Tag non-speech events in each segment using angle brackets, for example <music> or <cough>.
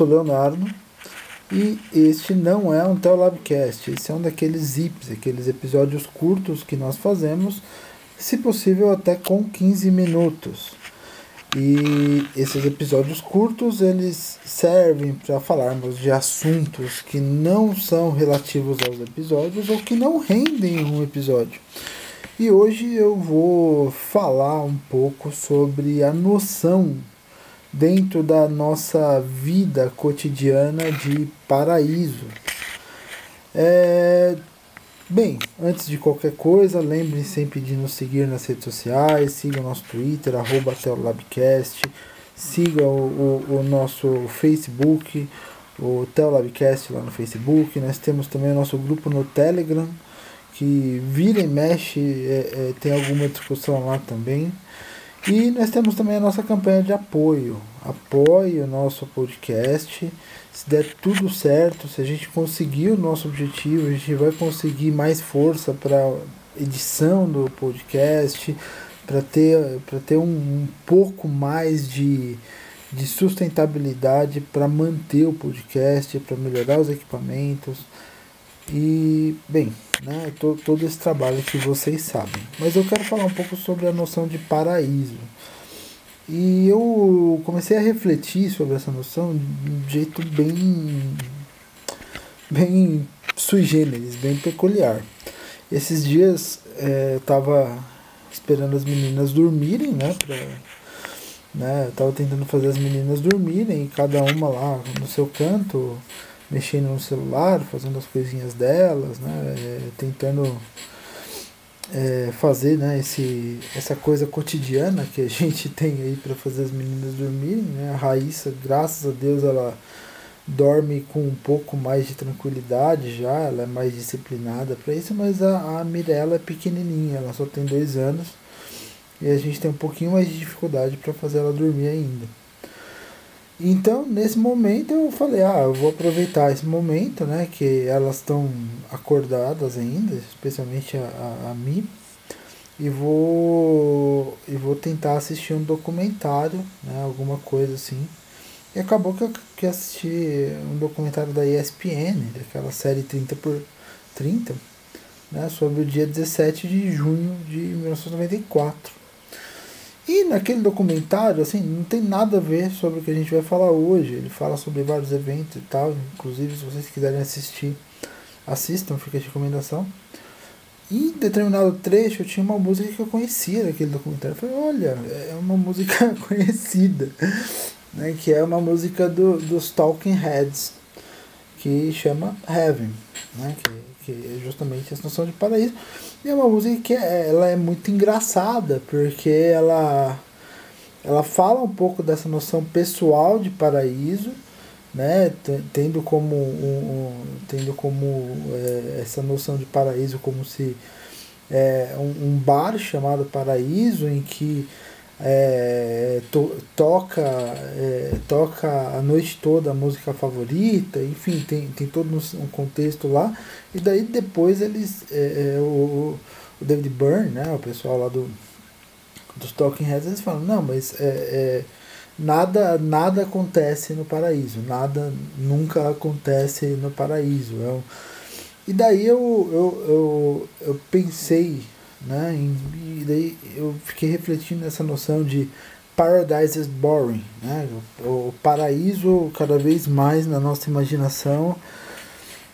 sou Leonardo e este não é um Teolabcast, esse é um daqueles zips, aqueles episódios curtos que nós fazemos, se possível até com 15 minutos. E esses episódios curtos eles servem para falarmos de assuntos que não são relativos aos episódios ou que não rendem um episódio. E hoje eu vou falar um pouco sobre a noção dentro da nossa vida cotidiana de paraíso. É, bem, antes de qualquer coisa, lembrem sempre de nos seguir nas redes sociais, siga o nosso Twitter, arroba siga o, o, o nosso Facebook, o Teolabcast lá no Facebook, nós temos também o nosso grupo no Telegram, que vira e mexe, é, é, tem alguma discussão lá também. E nós temos também a nossa campanha de apoio. Apoie o nosso podcast. Se der tudo certo, se a gente conseguir o nosso objetivo, a gente vai conseguir mais força para edição do podcast, para ter, ter um, um pouco mais de, de sustentabilidade para manter o podcast, para melhorar os equipamentos. E, bem, né, todo, todo esse trabalho que vocês sabem. Mas eu quero falar um pouco sobre a noção de paraíso. E eu comecei a refletir sobre essa noção de um jeito bem, bem sui generis, bem peculiar. Esses dias é, eu estava esperando as meninas dormirem, né, pra, né, eu tava tentando fazer as meninas dormirem, cada uma lá no seu canto, mexendo no celular, fazendo as coisinhas delas, né? É, tentando é, fazer né, esse, essa coisa cotidiana que a <laughs> gente tem aí para fazer as meninas dormirem. Né? A Raíssa, graças a Deus, ela dorme com um pouco mais de tranquilidade já, ela é mais disciplinada para isso, mas a, a Mirella é pequenininha, ela só tem dois anos e a gente tem um pouquinho mais de dificuldade para fazer ela dormir ainda. Então, nesse momento eu falei, ah, eu vou aproveitar esse momento, né, que elas estão acordadas ainda, especialmente a, a, a mim, e vou e vou tentar assistir um documentário, né, alguma coisa assim. E acabou que eu que assisti um documentário da ESPN, daquela série 30 por 30, né, sobre o dia 17 de junho de 1994. E naquele documentário, assim, não tem nada a ver sobre o que a gente vai falar hoje. Ele fala sobre vários eventos e tal. Inclusive, se vocês quiserem assistir, assistam, fica a recomendação. E em determinado trecho tinha uma música que eu conhecia daquele documentário. Eu falei, olha, é uma música <laughs> conhecida, né? Que é uma música do, dos Talking Heads, que chama Heaven, né? Que, que é justamente essa noção de paraíso. E é uma música que é, ela é muito engraçada, porque ela, ela fala um pouco dessa noção pessoal de paraíso, né? tendo como, um, um tendo como é, essa noção de paraíso como se é, um, um bar chamado Paraíso, em que é, to, toca, é, toca a noite toda a música favorita, enfim, tem, tem todo um contexto lá. E daí depois eles. É, é, o, o David Byrne, né, o pessoal lá do, dos Talking Heads, eles falam, não, mas é, é, nada, nada acontece no paraíso, nada nunca acontece no paraíso. Um, e daí eu, eu, eu, eu pensei né? E daí eu fiquei refletindo nessa noção de paradise is boring, né? O, paraíso cada vez mais na nossa imaginação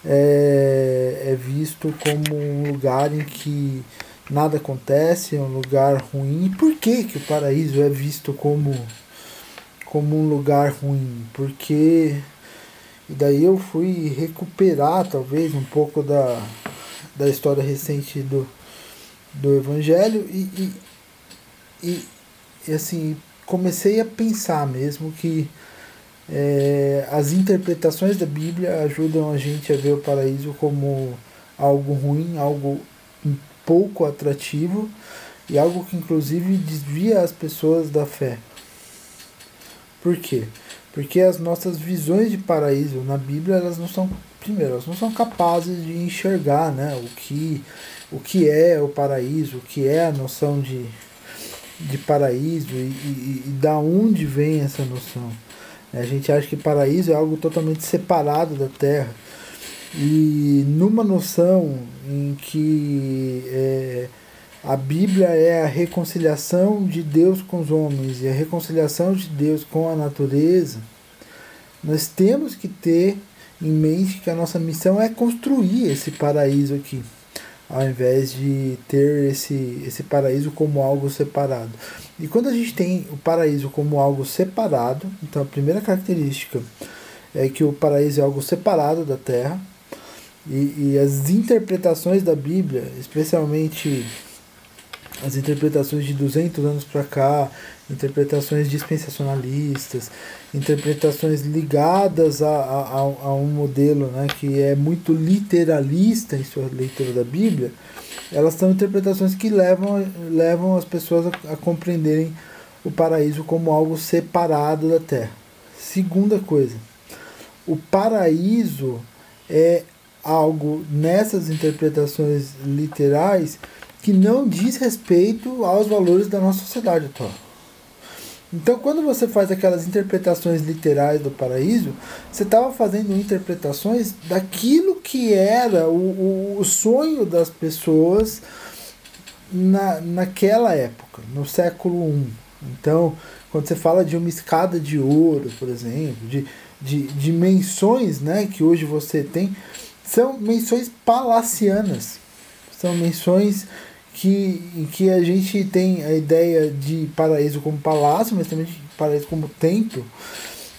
é, é visto como um lugar em que nada acontece, é um lugar ruim. E por que, que o paraíso é visto como, como um lugar ruim? Porque e daí eu fui recuperar talvez um pouco da, da história recente do, do Evangelho e, e, e, assim comecei a pensar mesmo que é, as interpretações da Bíblia ajudam a gente a ver o paraíso como algo ruim, algo pouco atrativo e algo que inclusive desvia as pessoas da fé. Por quê? Porque as nossas visões de paraíso na Bíblia, elas não são, primeiro, elas não são capazes de enxergar né, o que o que é o paraíso, o que é a noção de, de paraíso e, e, e da onde vem essa noção. A gente acha que paraíso é algo totalmente separado da terra. E numa noção em que é, a Bíblia é a reconciliação de Deus com os homens e a reconciliação de Deus com a natureza, nós temos que ter em mente que a nossa missão é construir esse paraíso aqui, ao invés de ter esse, esse paraíso como algo separado. E quando a gente tem o paraíso como algo separado, então a primeira característica é que o paraíso é algo separado da terra, e, e as interpretações da Bíblia, especialmente as interpretações de 200 anos para cá, interpretações dispensacionalistas, interpretações ligadas a, a, a, um modelo né, que é muito literalista em sua leitura da Bíblia, elas são interpretações que levam, levam as pessoas a, a compreenderem o paraíso como algo separado da terra. Segunda coisa, o paraíso é algo nessas interpretações literais que não diz respeito aos valores da nossa sociedade atual. Então, quando você faz aquelas interpretações literais do paraíso, você estava fazendo interpretações daquilo que era o, o, sonho das pessoas na, naquela época, no século I. Então, quando você fala de uma escada de ouro, por exemplo, de, de, menções né, que hoje você tem, são menções palacianas. São menções que, que a gente tem a ideia de paraíso como palácio, mas também de paraíso como templo.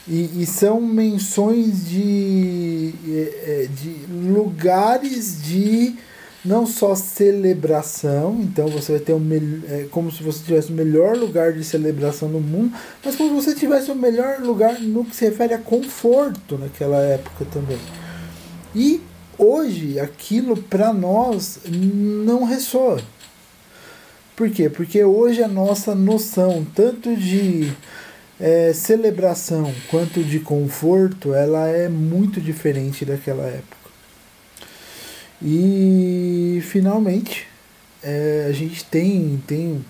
E, e são menções de, é, é, de lugares de não só celebração, então você vai ter um é, como se você tivesse o melhor lugar de celebração no mundo, mas como se você tivesse o melhor lugar no que se refere a conforto naquela época também. E hoje aquilo para nós não ressoa. Por quê? Porque hoje a nossa noção, tanto de é, celebração quanto de conforto, ela é muito diferente daquela época. E finalmente, é, a gente tem, tem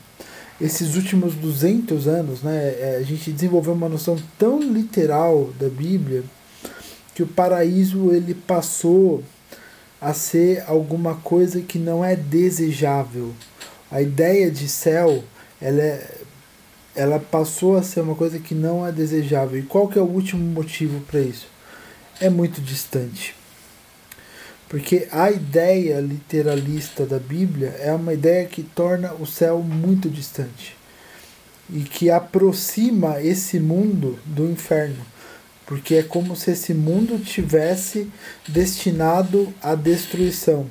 esses últimos 200 anos, né, é, a gente desenvolveu uma noção tão literal da Bíblia que o paraíso ele passou a ser alguma coisa que não é desejável a ideia de céu ela, é, ela passou a ser uma coisa que não é desejável. E qual que é o último motivo para isso? É muito distante. Porque a ideia literalista da Bíblia é uma ideia que torna o céu muito distante e que aproxima esse mundo do inferno, porque é como se esse mundo tivesse destinado à destruição.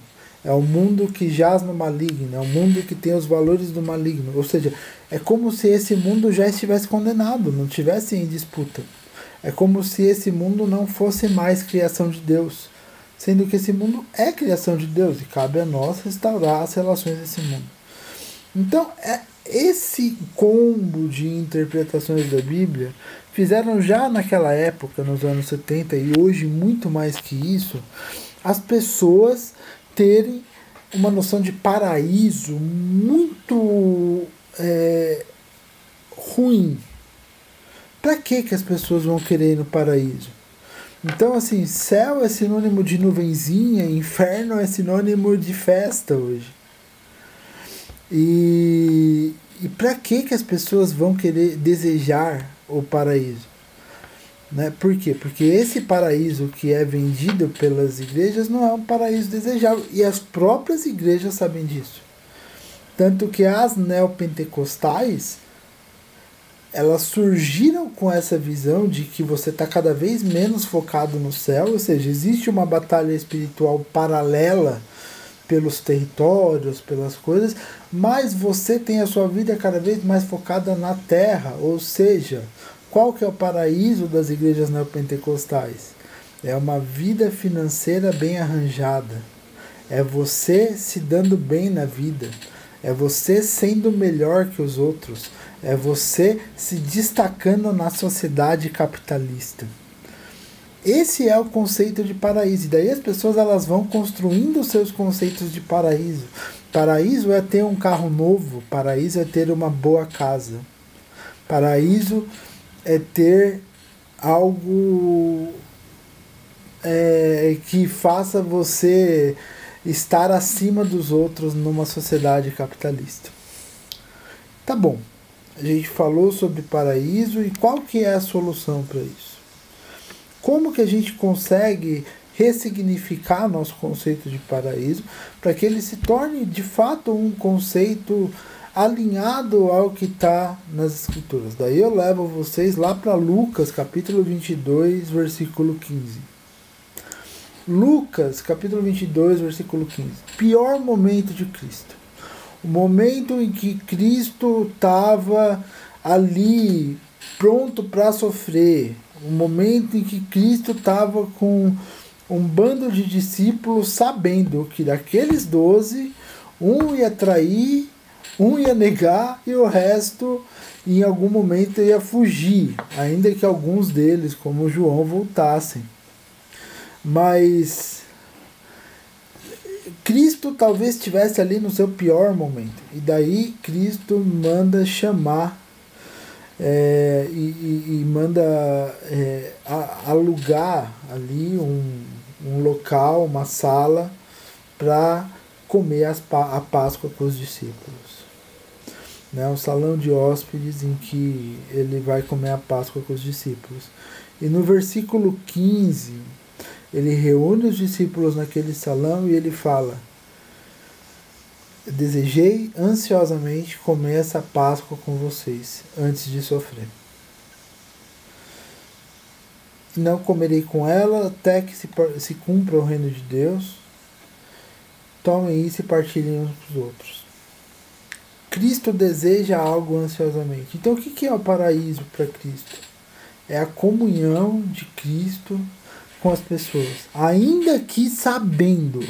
É o mundo que jaz no maligno, é o mundo que tem os valores do maligno. Ou seja, é como se esse mundo já estivesse condenado, não estivesse em disputa. É como se esse mundo não fosse mais criação de Deus, sendo que esse mundo é criação de Deus e cabe a nós restaurar as relações desse mundo. Então, é esse combo de interpretações da Bíblia fizeram já naquela época, nos anos 70 e hoje muito mais que isso, as pessoas terem uma noção de paraíso muito é, ruim. Para que que as pessoas vão querer ir no paraíso? Então, assim, céu é sinônimo de nuvenzinha, inferno é sinônimo de festa hoje. E, e para que que as pessoas vão querer desejar o paraíso? Né? Por quê? Porque esse paraíso que é vendido pelas igrejas não é um paraíso desejável. E as próprias igrejas sabem disso. Tanto que as neopentecostais elas surgiram com essa visão de que você está cada vez menos focado no céu, ou seja, existe uma batalha espiritual paralela pelos territórios, pelas coisas, mas você tem a sua vida cada vez mais focada na terra, ou seja, qual que é o paraíso das igrejas neopentecostais? É uma vida financeira bem arranjada. É você se dando bem na vida. É você sendo melhor que os outros. É você se destacando na sociedade capitalista. Esse é o conceito de paraíso. E daí as pessoas elas vão construindo seus conceitos de paraíso. Paraíso é ter um carro novo, paraíso é ter uma boa casa. Paraíso é ter algo é, que faça você estar acima dos outros numa sociedade capitalista. Tá bom. A gente falou sobre paraíso e qual que é a solução para isso? Como que a gente consegue ressignificar nosso conceito de paraíso para que ele se torne de fato um conceito alinhado ao que está nas escrituras. Daí eu levo vocês lá para Lucas, capítulo 22, versículo 15. Lucas, capítulo 22, versículo 15. Pior momento de Cristo. O momento em que Cristo estava ali pronto para sofrer. O momento em que Cristo estava com um bando de discípulos sabendo que daqueles doze, um ia trair um ia negar e o resto, em algum momento, ia fugir, ainda que alguns deles, como João, voltassem. Mas Cristo talvez estivesse ali no seu pior momento. E daí Cristo manda chamar é, e, e, e, manda é, alugar ali um, um local, uma sala, para comer as, a Páscoa com os discípulos né, um salão de hóspedes em que ele vai comer a Páscoa com os discípulos. E no versículo 15, ele reúne os discípulos naquele salão e ele fala: Desejei ansiosamente comer essa Páscoa com vocês antes de sofrer. Não comerei com ela até que se, se cumpra o reino de Deus. Tomem isso e partilhem uns com os outros. Cristo deseja algo ansiosamente. Então, o que é o paraíso para Cristo? É a comunhão de Cristo com as pessoas, ainda que sabendo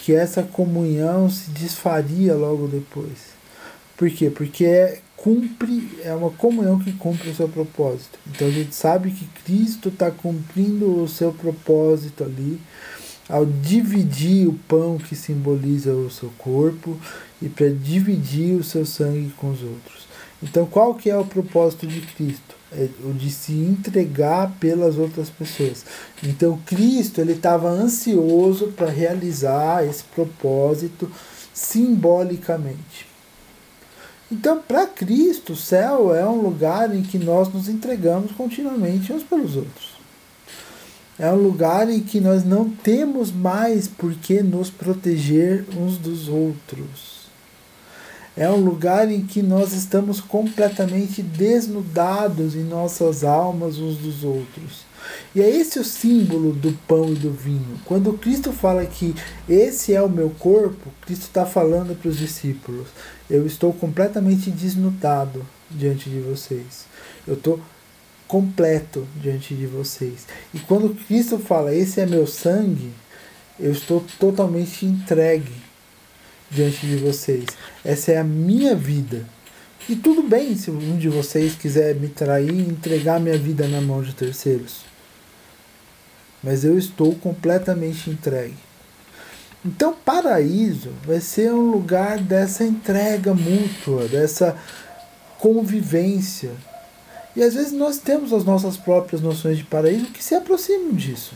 que essa comunhão se desfaria logo depois. Por quê? Porque é, cumpre, é uma comunhão que cumpre o seu propósito. Então a gente sabe que Cristo está cumprindo o seu propósito ali ao dividir o pão que simboliza o seu corpo e para dividir o seu sangue com os outros. Então, qual que é o propósito de Cristo? É o de se entregar pelas outras pessoas. Então, Cristo ele estava ansioso para realizar esse propósito simbolicamente. Então, para Cristo, o céu é um lugar em que nós nos entregamos continuamente uns pelos outros. É um lugar em que nós não temos mais por que nos proteger uns dos outros. É um lugar em que nós estamos completamente desnudados em nossas almas uns dos outros. E é esse o símbolo do pão e do vinho. Quando Cristo fala que esse é o meu corpo, Cristo está falando para os discípulos: eu estou completamente desnudado diante de vocês. Eu estou completo diante de vocês. E quando Cristo fala, esse é meu sangue, eu estou totalmente entregue diante de vocês. Essa é a minha vida. E tudo bem se um de vocês quiser me trair e entregar minha vida na mão de terceiros. Mas eu estou completamente entregue. Então, paraíso vai ser um lugar dessa entrega mútua, dessa convivência, e às vezes nós temos as nossas próprias noções de paraíso que se aproximam disso.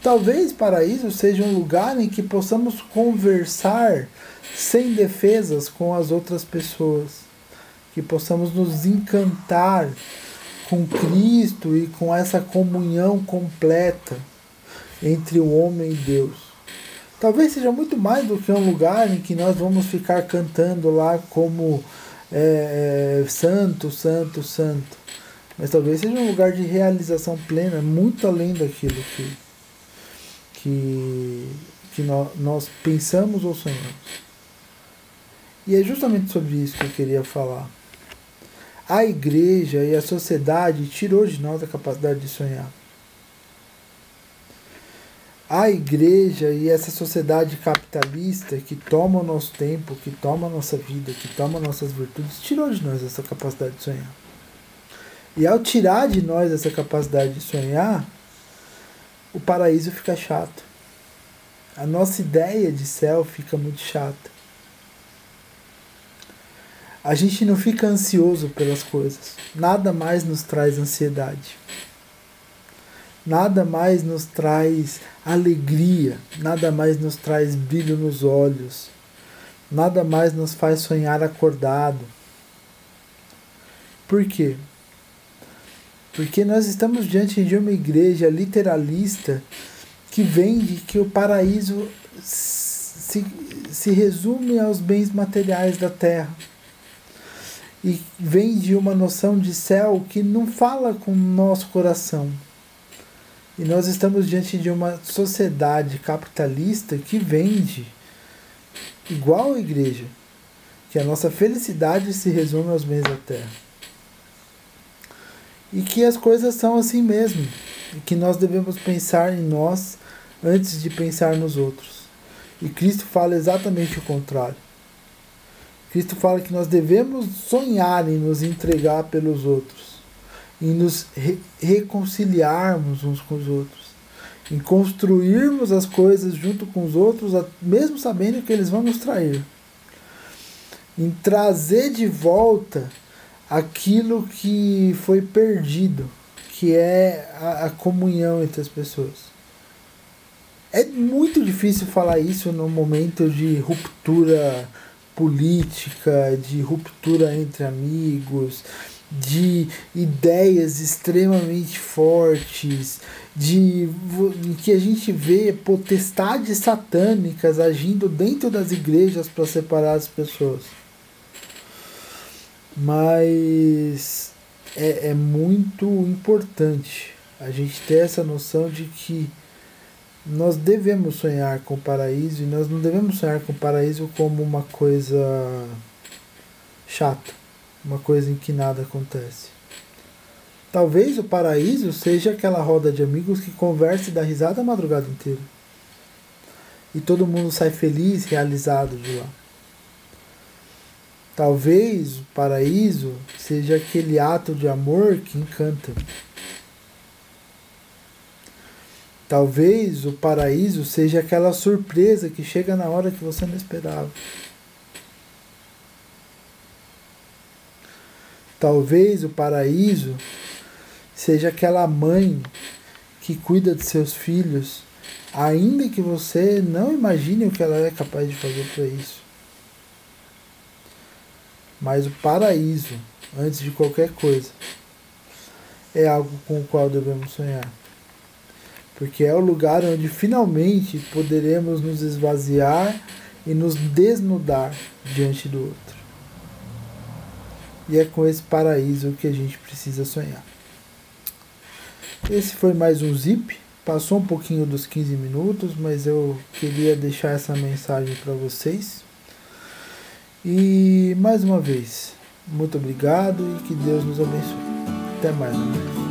Talvez paraíso seja um lugar em que possamos conversar sem defesas com as outras pessoas, que possamos nos encantar com Cristo e com essa comunhão completa entre o homem e Deus. Talvez seja muito mais do que um lugar em que nós vamos ficar cantando lá como é, é, santo, santo, santo. Mas talvez seja um lugar de realização plena, muito além daquilo que, que, que nós, nós pensamos ou sonhamos. E é justamente sobre isso que eu queria falar. A igreja e a sociedade tirou de nós a capacidade de sonhar a igreja e essa sociedade capitalista que toma o nosso tempo, que toma a nossa vida, que toma nossas virtudes, tirou de nós essa capacidade de sonhar. E ao tirar de nós essa capacidade de sonhar, o paraíso fica chato. A nossa ideia de céu fica muito chata. A gente não fica ansioso pelas coisas. Nada mais nos traz ansiedade. Nada mais nos traz alegria, nada mais nos traz brilho nos olhos, nada mais nos faz sonhar acordado. Por quê? Porque nós estamos diante de uma igreja literalista que vende que o paraíso se, se resume aos bens materiais da terra. E vende uma noção de céu que não fala com o nosso coração. E nós estamos diante de uma sociedade capitalista que vende igual a igreja, que a nossa felicidade se resume aos bens da terra. E que as coisas são assim mesmo, e que nós devemos pensar em nós antes de pensar nos outros. E Cristo fala exatamente o contrário. Cristo fala que nós devemos sonhar em nos entregar pelos outros, em nos re reconciliarmos uns com os outros, em construirmos as coisas junto com os outros, mesmo sabendo que eles vão nos trair, em trazer de volta aquilo que foi perdido, que é a, a comunhão entre as pessoas. É muito difícil falar isso no momento de ruptura política, de ruptura entre amigos, de ideias extremamente fortes, de em que a gente vê potestades satânicas agindo dentro das igrejas para separar as pessoas. Mas é, é muito importante a gente ter essa noção de que nós devemos sonhar com o paraíso e nós não devemos sonhar com o paraíso como uma coisa chata, uma coisa em que nada acontece. Talvez o paraíso seja aquela roda de amigos que conversa e dá risada a madrugada inteira. E todo mundo sai feliz, realizado de lá. Talvez o paraíso seja aquele ato de amor que encanta. Talvez o paraíso seja aquela surpresa que chega na hora que você não esperava. Talvez o paraíso seja aquela mãe que cuida de seus filhos, ainda que você não imagine o que ela é capaz de fazer para isso. Mas o paraíso, antes de qualquer coisa, é algo com o qual devemos sonhar porque é o lugar onde finalmente poderemos nos esvaziar e nos desnudar diante do outro. E é com esse paraíso que a gente precisa sonhar. Esse foi mais um zip. Passou um pouquinho dos 15 minutos, mas eu queria deixar essa mensagem para vocês. E mais uma vez, muito obrigado e que Deus nos abençoe. Até mais. Né?